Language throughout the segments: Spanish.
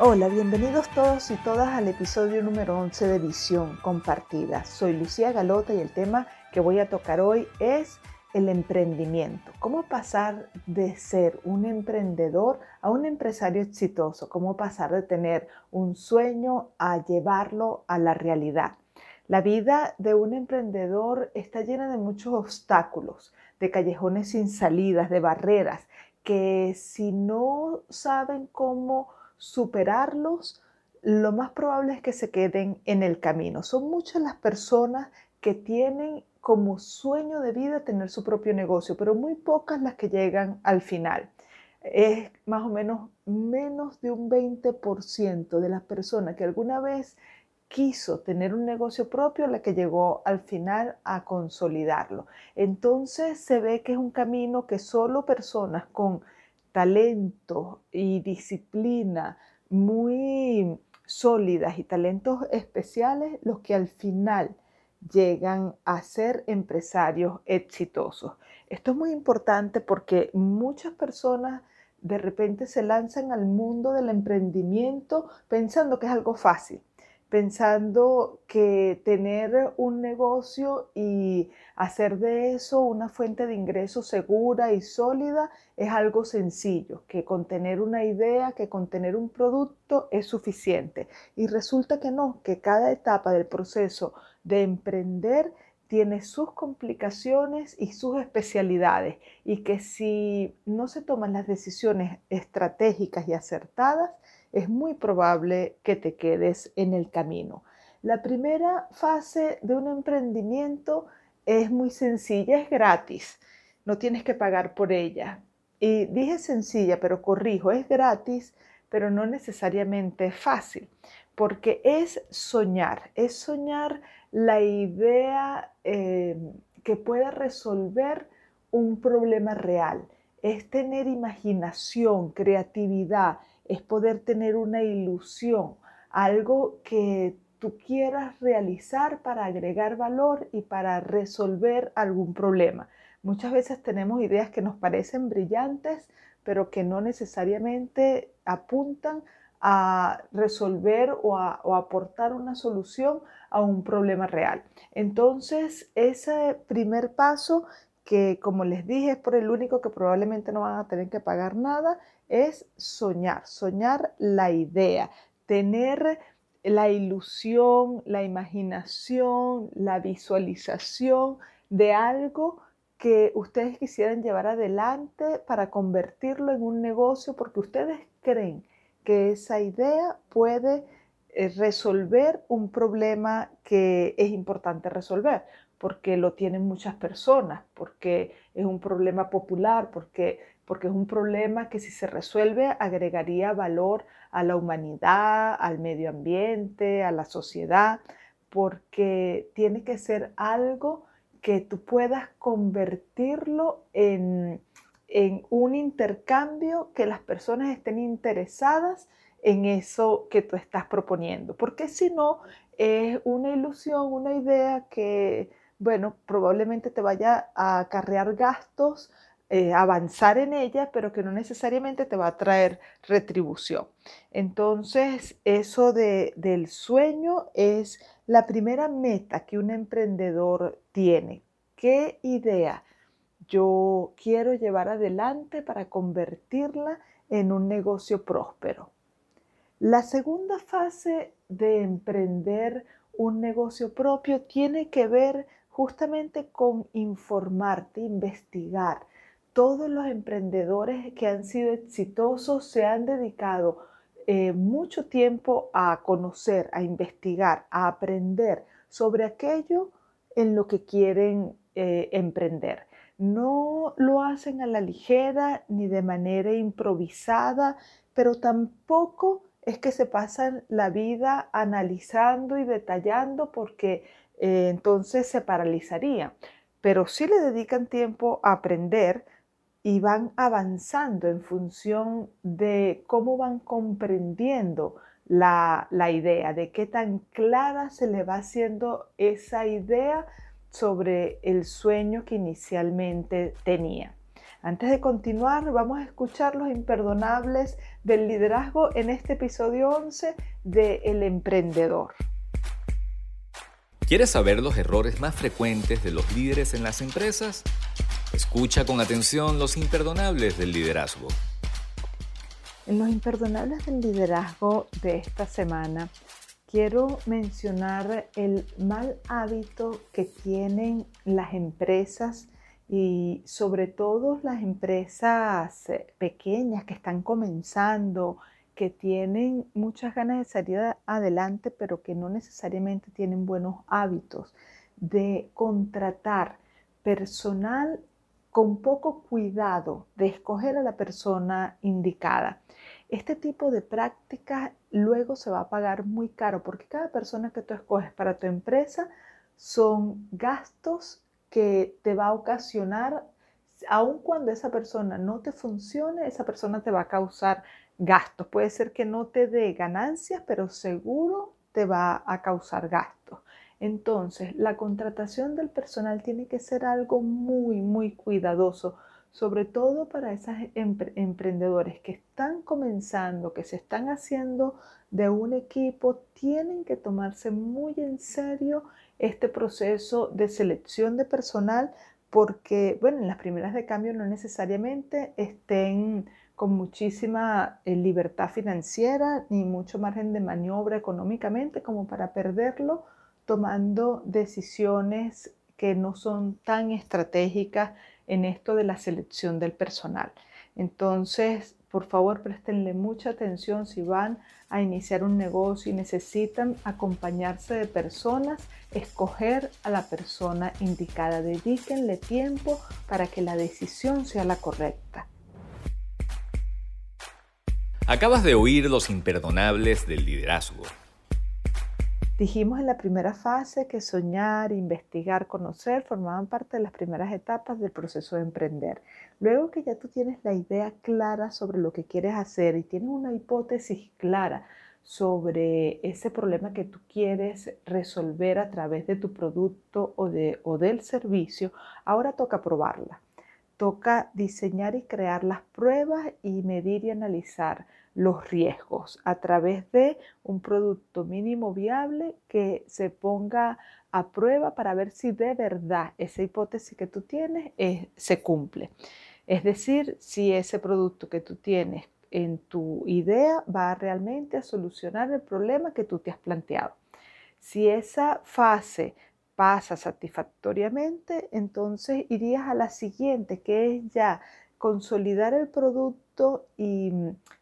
Hola, bienvenidos todos y todas al episodio número 11 de Visión Compartida. Soy Lucía Galota y el tema que voy a tocar hoy es el emprendimiento. ¿Cómo pasar de ser un emprendedor a un empresario exitoso? ¿Cómo pasar de tener un sueño a llevarlo a la realidad? La vida de un emprendedor está llena de muchos obstáculos, de callejones sin salidas, de barreras, que si no saben cómo superarlos, lo más probable es que se queden en el camino. Son muchas las personas que tienen como sueño de vida tener su propio negocio, pero muy pocas las que llegan al final. Es más o menos menos de un 20% de las personas que alguna vez quiso tener un negocio propio la que llegó al final a consolidarlo. Entonces se ve que es un camino que solo personas con talentos y disciplina muy sólidas y talentos especiales los que al final llegan a ser empresarios exitosos. Esto es muy importante porque muchas personas de repente se lanzan al mundo del emprendimiento pensando que es algo fácil pensando que tener un negocio y hacer de eso una fuente de ingresos segura y sólida es algo sencillo, que con tener una idea, que con tener un producto es suficiente. Y resulta que no, que cada etapa del proceso de emprender tiene sus complicaciones y sus especialidades y que si no se toman las decisiones estratégicas y acertadas, es muy probable que te quedes en el camino. La primera fase de un emprendimiento es muy sencilla, es gratis, no tienes que pagar por ella. Y dije sencilla, pero corrijo, es gratis, pero no necesariamente fácil, porque es soñar, es soñar la idea eh, que pueda resolver un problema real, es tener imaginación, creatividad, es poder tener una ilusión, algo que tú quieras realizar para agregar valor y para resolver algún problema. Muchas veces tenemos ideas que nos parecen brillantes, pero que no necesariamente apuntan a resolver o a, aportar una solución a un problema real. Entonces, ese primer paso que como les dije es por el único que probablemente no van a tener que pagar nada, es soñar, soñar la idea, tener la ilusión, la imaginación, la visualización de algo que ustedes quisieran llevar adelante para convertirlo en un negocio porque ustedes creen que esa idea puede eh, resolver un problema que es importante resolver porque lo tienen muchas personas, porque es un problema popular, porque, porque es un problema que si se resuelve agregaría valor a la humanidad, al medio ambiente, a la sociedad, porque tiene que ser algo que tú puedas convertirlo en, en un intercambio que las personas estén interesadas en eso que tú estás proponiendo, porque si no es una ilusión, una idea que bueno, probablemente te vaya a acarrear gastos, eh, avanzar en ella, pero que no necesariamente te va a traer retribución. Entonces, eso del sueño es la primera meta que un emprendedor tiene. ¿Qué idea yo quiero llevar adelante para convertirla en un negocio próspero? La segunda fase de emprender un negocio propio tiene que ver justamente con informarte, investigar. Todos los emprendedores que han sido exitosos se han dedicado eh, mucho tiempo a conocer, a investigar, a aprender sobre aquello en lo que quieren eh, emprender. No lo hacen a la ligera ni de manera improvisada, pero tampoco es que se pasan la vida analizando y detallando porque eh, entonces se paralizarían. Pero si le dedican tiempo a aprender y van avanzando en función de cómo van comprendiendo la, la idea, de qué tan clara se le va haciendo esa idea sobre el sueño que inicialmente tenía. Antes de continuar, vamos a escuchar los imperdonables del liderazgo en este episodio 11 de El Emprendedor. ¿Quieres saber los errores más frecuentes de los líderes en las empresas? Escucha con atención los imperdonables del liderazgo. En los imperdonables del liderazgo de esta semana, quiero mencionar el mal hábito que tienen las empresas y sobre todo las empresas eh, pequeñas que están comenzando, que tienen muchas ganas de salir adelante, pero que no necesariamente tienen buenos hábitos de contratar personal con poco cuidado, de escoger a la persona indicada. Este tipo de prácticas luego se va a pagar muy caro porque cada persona que tú escoges para tu empresa son gastos que te va a ocasionar, aun cuando esa persona no te funcione, esa persona te va a causar gastos. Puede ser que no te dé ganancias, pero seguro te va a causar gastos. Entonces, la contratación del personal tiene que ser algo muy, muy cuidadoso, sobre todo para esos emprendedores que están comenzando, que se están haciendo de un equipo, tienen que tomarse muy en serio este proceso de selección de personal porque, bueno, en las primeras de cambio no necesariamente estén con muchísima eh, libertad financiera ni mucho margen de maniobra económicamente como para perderlo tomando decisiones que no son tan estratégicas en esto de la selección del personal. Entonces, por favor, préstenle mucha atención si van a iniciar un negocio y necesitan acompañarse de personas, escoger a la persona indicada. Dedíquenle tiempo para que la decisión sea la correcta. Acabas de oír los imperdonables del liderazgo. Dijimos en la primera fase que soñar, investigar, conocer formaban parte de las primeras etapas del proceso de emprender. Luego que ya tú tienes la idea clara sobre lo que quieres hacer y tienes una hipótesis clara sobre ese problema que tú quieres resolver a través de tu producto o, o del servicio, ahora toca probarla. Toca diseñar y crear las pruebas y medir y analizar los riesgos a través de un producto mínimo viable que se ponga a prueba para ver si de verdad esa hipótesis que tú tienes se cumple. Es decir, si ese producto que tú tienes en tu idea va realmente a solucionar el problema que tú te has planteado. Si esa fase pasa satisfactoriamente, entonces irías a la siguiente, que es ya consolidar el producto y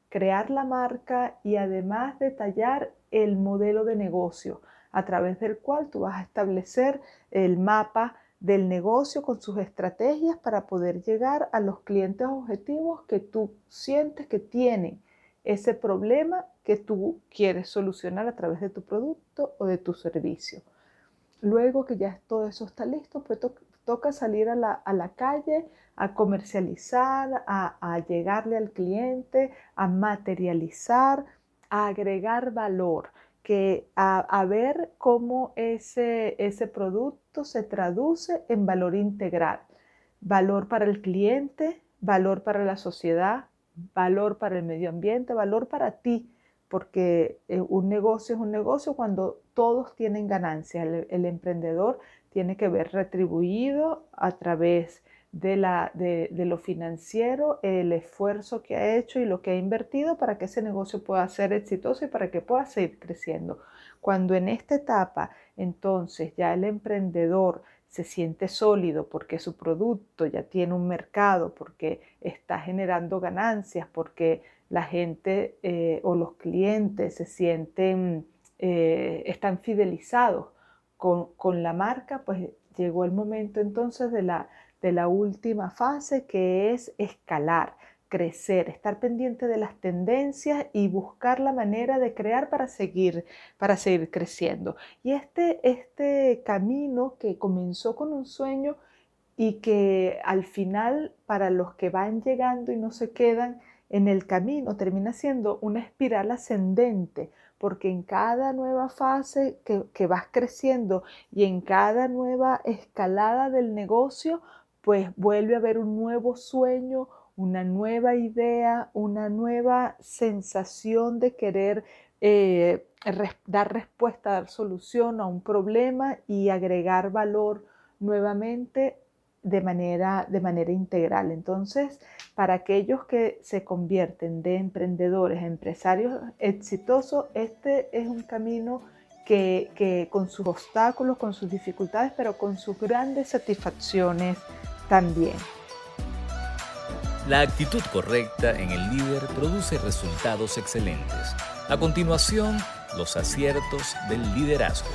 crear la marca y además detallar el modelo de negocio a través del cual tú vas a establecer el mapa del negocio con sus estrategias para poder llegar a los clientes objetivos que tú sientes que tienen ese problema que tú quieres solucionar a través de tu producto o de tu servicio. Luego que ya todo eso está listo, pues toca salir a la, calle a comercializar, a, llegarle al cliente, a materializar, a agregar valor, que a, ver cómo ese producto se traduce en valor integral. Valor para el cliente, valor para la sociedad, valor para el medio ambiente, valor para ti, porque eh, un negocio es un negocio cuando todos tienen ganancia. El, el emprendedor tiene que ver retribuido a través de, la, de, lo financiero, el esfuerzo que ha hecho y lo que ha invertido para que ese negocio pueda ser exitoso y para que pueda seguir creciendo. Cuando en esta etapa, entonces, ya el emprendedor se siente sólido porque su producto ya tiene un mercado, porque está generando ganancias, porque la gente eh, o los clientes se sienten, eh, están fidelizados con, con la marca, pues llegó el momento entonces de la, de la última fase que es escalar, crecer, estar pendiente de las tendencias y buscar la manera de crear para seguir, para seguir creciendo. Y este, este camino que comenzó con un sueño y que al final para los que van llegando y no se quedan en el camino termina siendo una espiral ascendente, porque en cada nueva fase que, que vas creciendo y en cada nueva escalada del negocio, pues vuelve a haber un nuevo sueño, una nueva idea, una nueva sensación de querer eh, dar respuesta, dar solución a un problema y agregar valor nuevamente de manera, de manera integral. Entonces, para aquellos que se convierten de emprendedores a empresarios exitosos, este es un camino que, que con sus obstáculos, con sus dificultades, pero con sus grandes satisfacciones también. La actitud correcta en el líder produce resultados excelentes. A continuación, los aciertos del liderazgo.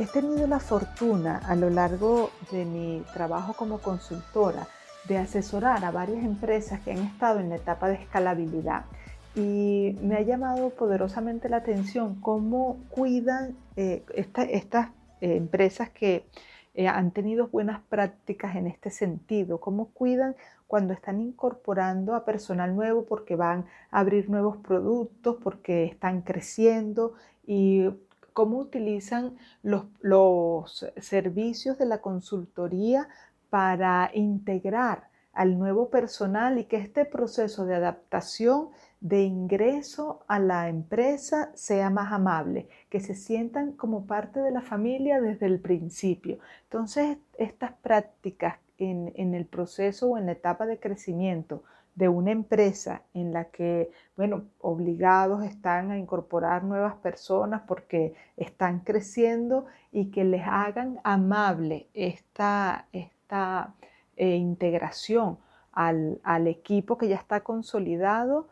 He tenido la fortuna a lo largo de mi trabajo como consultora de asesorar a varias empresas que han estado en la etapa de escalabilidad. Y me ha llamado poderosamente la atención cómo cuidan eh, estas eh, empresas que eh, han tenido buenas prácticas en este sentido, cómo cuidan cuando están incorporando a personal nuevo porque van a abrir nuevos productos, porque están creciendo y cómo utilizan los, servicios de la consultoría para integrar al nuevo personal y que este proceso de adaptación de ingreso a la empresa sea más amable, que se sientan como parte de la familia desde el principio. Entonces, estas prácticas en el proceso o en la etapa de crecimiento de una empresa en la que, bueno, obligados están a incorporar nuevas personas porque están creciendo y que les hagan amable esta, esta eh, integración al, al equipo que ya está consolidado,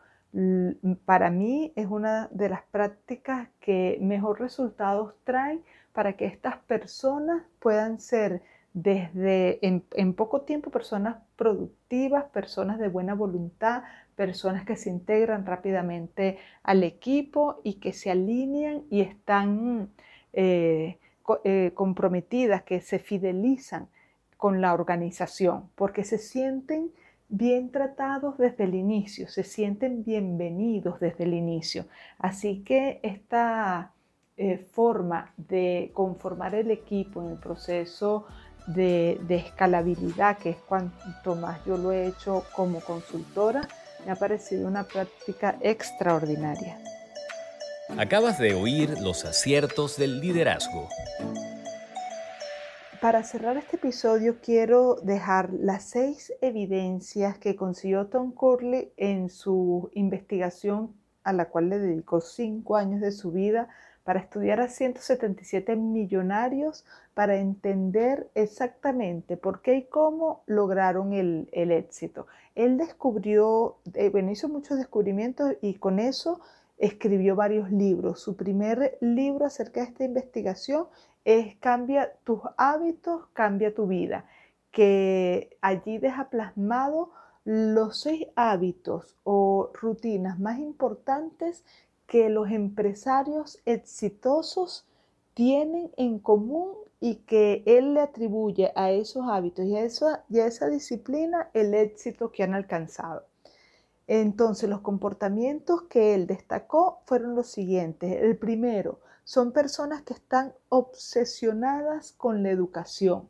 para mí es una de las prácticas que mejor resultados traen para que estas personas puedan ser desde en, poco tiempo personas productivas, personas de buena voluntad, personas que se integran rápidamente al equipo y que se alinean y están eh, eh, comprometidas, que se fidelizan con la organización, porque se sienten bien tratados desde el inicio, se sienten bienvenidos desde el inicio. Así que esta eh, forma de conformar el equipo en el proceso de, de, escalabilidad, que es cuanto más yo lo he hecho como consultora, me ha parecido una práctica extraordinaria. Acabas de oír los aciertos del liderazgo. Para cerrar este episodio quiero dejar las seis evidencias que consiguió Tom Curley en su investigación a la cual le dedicó cinco años de su vida para estudiar a 177 millonarios para entender exactamente por qué y cómo lograron el, éxito. Él descubrió, eh, bueno, hizo muchos descubrimientos y con eso escribió varios libros. Su primer libro acerca de esta investigación es Cambia tus hábitos, cambia tu vida, que allí deja plasmado los seis hábitos o rutinas más importantes que los empresarios exitosos tienen en común y que él le atribuye a esos hábitos y a esa, y a esa disciplina el éxito que han alcanzado. Entonces, los comportamientos que él destacó fueron los siguientes. El primero, son personas que están obsesionadas con la educación.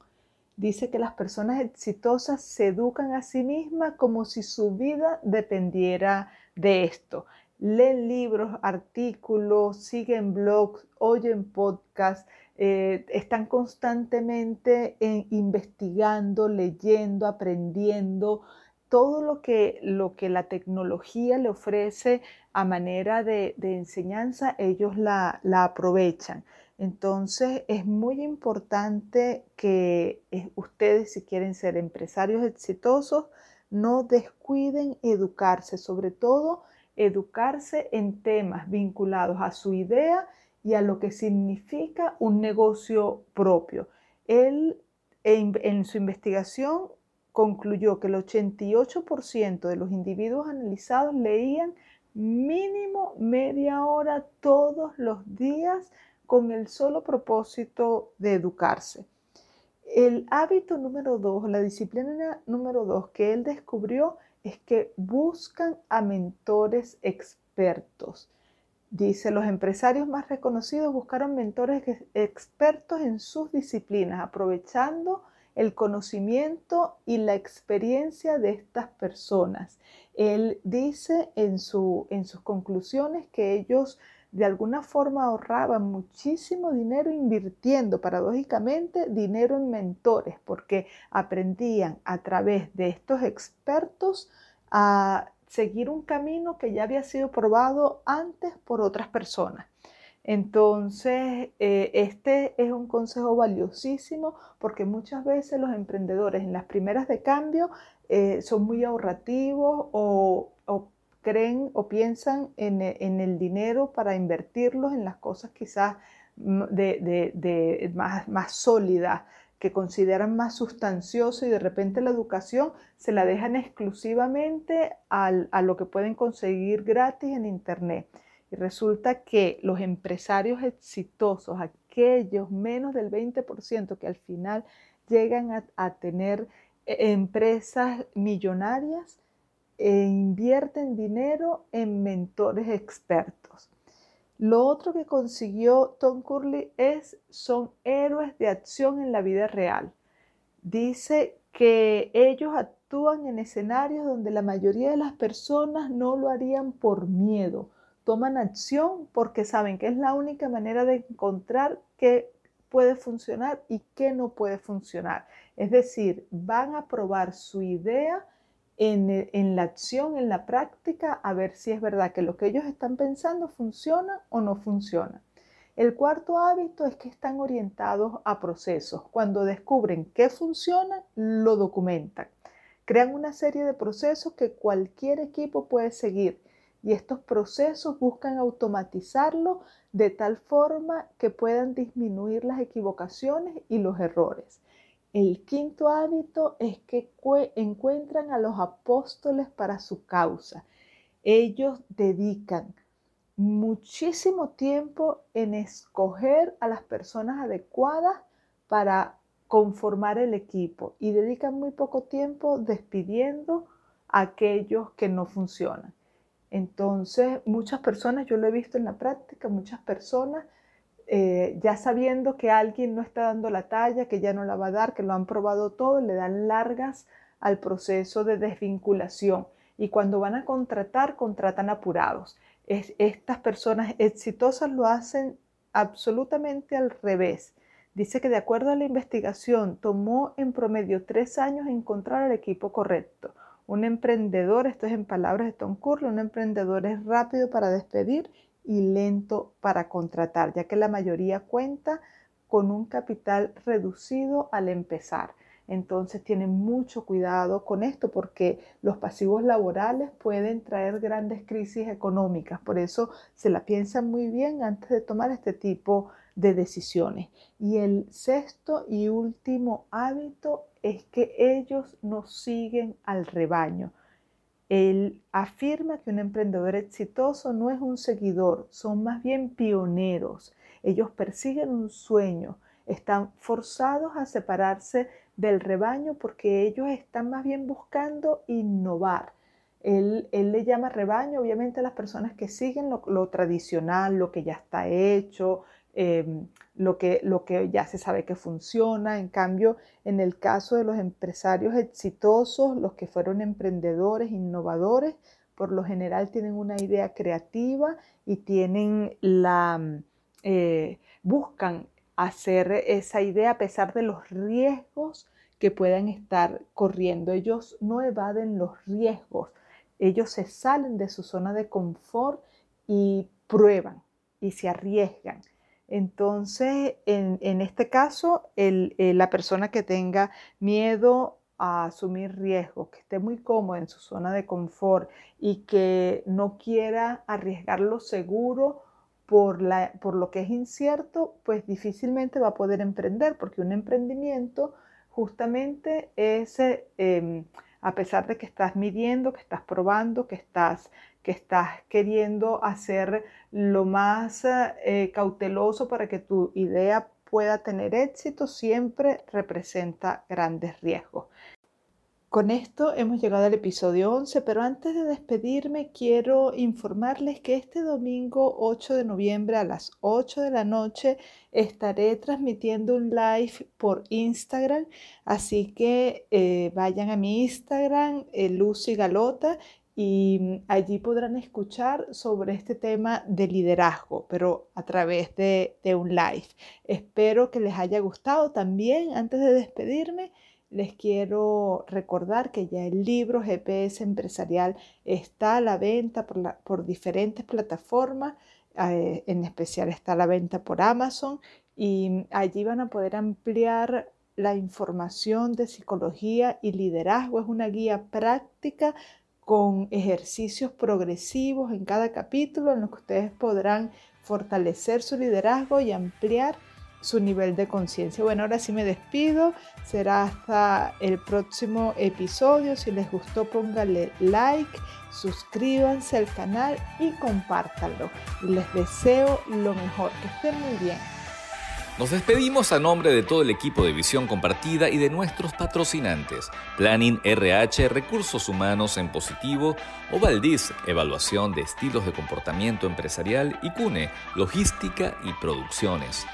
Dice que las personas exitosas se educan a sí mismas como si su vida dependiera de esto. Leen libros, artículos, siguen blogs, oyen podcasts, eh, están constantemente eh, investigando, leyendo, aprendiendo, todo lo que, lo que la tecnología le ofrece a manera de, enseñanza, ellos la, aprovechan. Entonces es muy importante que eh, ustedes, si quieren ser empresarios exitosos, no descuiden educarse, sobre todo educarse en temas vinculados a su idea y a lo que significa un negocio propio. Él en su investigación concluyó que el 88% de los individuos analizados leían mínimo media hora todos los días con el solo propósito de educarse. El hábito número dos, la disciplina número dos que él descubrió es que buscan a mentores expertos. Dice, los empresarios más reconocidos buscaron mentores expertos en sus disciplinas, aprovechando el conocimiento y la experiencia de estas personas. Él dice en, su, en sus conclusiones que ellos de alguna forma ahorraban muchísimo dinero invirtiendo paradójicamente dinero en mentores porque aprendían a través de estos expertos a seguir un camino que ya había sido probado antes por otras personas. Entonces, eh, este es un consejo valiosísimo porque muchas veces los emprendedores en las primeras de cambio eh, son muy ahorrativos o, creen o piensan en, el dinero para invertirlos en las cosas quizás de, más, más sólidas que consideran más sustancioso y de repente la educación se la dejan exclusivamente a lo que pueden conseguir gratis en Internet. Y resulta que los empresarios exitosos, aquellos menos del 20% que al final llegan a, tener eh, empresas millonarias, e invierten dinero en mentores expertos. Lo otro que consiguió Tom Curley es, son héroes de acción en la vida real. Dice que ellos actúan en escenarios donde la mayoría de las personas no lo harían por miedo, toman acción porque saben que es la única manera de encontrar qué puede funcionar y qué no puede funcionar. Es decir, van a probar su idea en, la acción, en la práctica, a ver si es verdad que lo que ellos están pensando funciona o no funciona. El cuarto hábito es que están orientados a procesos. Cuando descubren qué funciona, lo documentan. Crean una serie de procesos que cualquier equipo puede seguir y estos procesos buscan automatizarlo de tal forma que puedan disminuir las equivocaciones y los errores. El quinto hábito es que encuentran a los apóstoles para su causa. Ellos dedican muchísimo tiempo en escoger a las personas adecuadas para conformar el equipo y dedican muy poco tiempo despidiendo a aquellos que no funcionan. Entonces, muchas personas, yo lo he visto en la práctica, muchas personas, eh, ya sabiendo que alguien no está dando la talla, que ya no la va a dar, que lo han probado todo, le dan largas al proceso de desvinculación. Y cuando van a contratar, contratan apurados. estas personas exitosas lo hacen absolutamente al revés. Dice que de acuerdo a la investigación, tomó en promedio tres años encontrar el equipo correcto. Un emprendedor, esto es en palabras de Tom Curley, un emprendedor es rápido para despedir y lento para contratar, ya que la mayoría cuenta con un capital reducido al empezar. Entonces tienen mucho cuidado con esto porque los pasivos laborales pueden traer grandes crisis económicas. Por eso se la piensan muy bien antes de tomar este tipo de decisiones. Y el sexto y último hábito es que ellos no siguen al rebaño. Él afirma que un emprendedor exitoso no es un seguidor, son más bien pioneros. Ellos persiguen un sueño, están forzados a separarse del rebaño porque ellos están más bien buscando innovar. Él, le llama rebaño, obviamente, a las personas que siguen lo tradicional, lo que ya está hecho, Em, lo, que, lo que ya se sabe que funciona. En cambio, en el caso de los empresarios exitosos, los que fueron emprendedores, innovadores, por lo general tienen una idea creativa y tienen la, eh, buscan hacer esa idea a pesar de los riesgos que puedan estar corriendo. Ellos no evaden los riesgos, ellos se salen de su zona de confort y prueban y se arriesgan. Entonces, en, este caso, eh, la persona que tenga miedo a asumir riesgos, que esté muy cómoda en su zona de confort y que no quiera arriesgar lo seguro por, lo que es incierto, pues difícilmente va a poder emprender, porque un emprendimiento justamente ese, em, a pesar de que estás midiendo, que estás probando, que estás, que estás queriendo hacer lo más eh, cauteloso para que tu idea pueda tener éxito, siempre representa grandes riesgos. Con esto hemos llegado al episodio 11, pero antes de despedirme quiero informarles que este domingo 8 de noviembre a las 8 de la noche estaré transmitiendo un live por Instagram, así que eh, vayan a mi Instagram, eh, Lucy Galota, y allí podrán escuchar sobre este tema de liderazgo, pero a través de, un live. Espero que les haya gustado también. Antes de despedirme, les quiero recordar que ya el libro GPS empresarial está a la venta por, diferentes plataformas, eh, en especial está a la venta por Amazon y allí van a poder ampliar la información de psicología y liderazgo. Es una guía práctica con ejercicios progresivos en cada capítulo en los que ustedes podrán fortalecer su liderazgo y ampliar su nivel de conciencia. Bueno, ahora sí me despido. Será hasta el próximo episodio. Si les gustó, pónganle like, suscríbanse al canal y compártanlo. Les deseo lo mejor. Que estén muy bien. Nos despedimos a nombre de todo el equipo de Visión Compartida y de nuestros patrocinantes, Planning RH, Recursos Humanos en Positivo, Ovaldis, Evaluación de Estilos de Comportamiento Empresarial y CUNE, Logística y Producciones.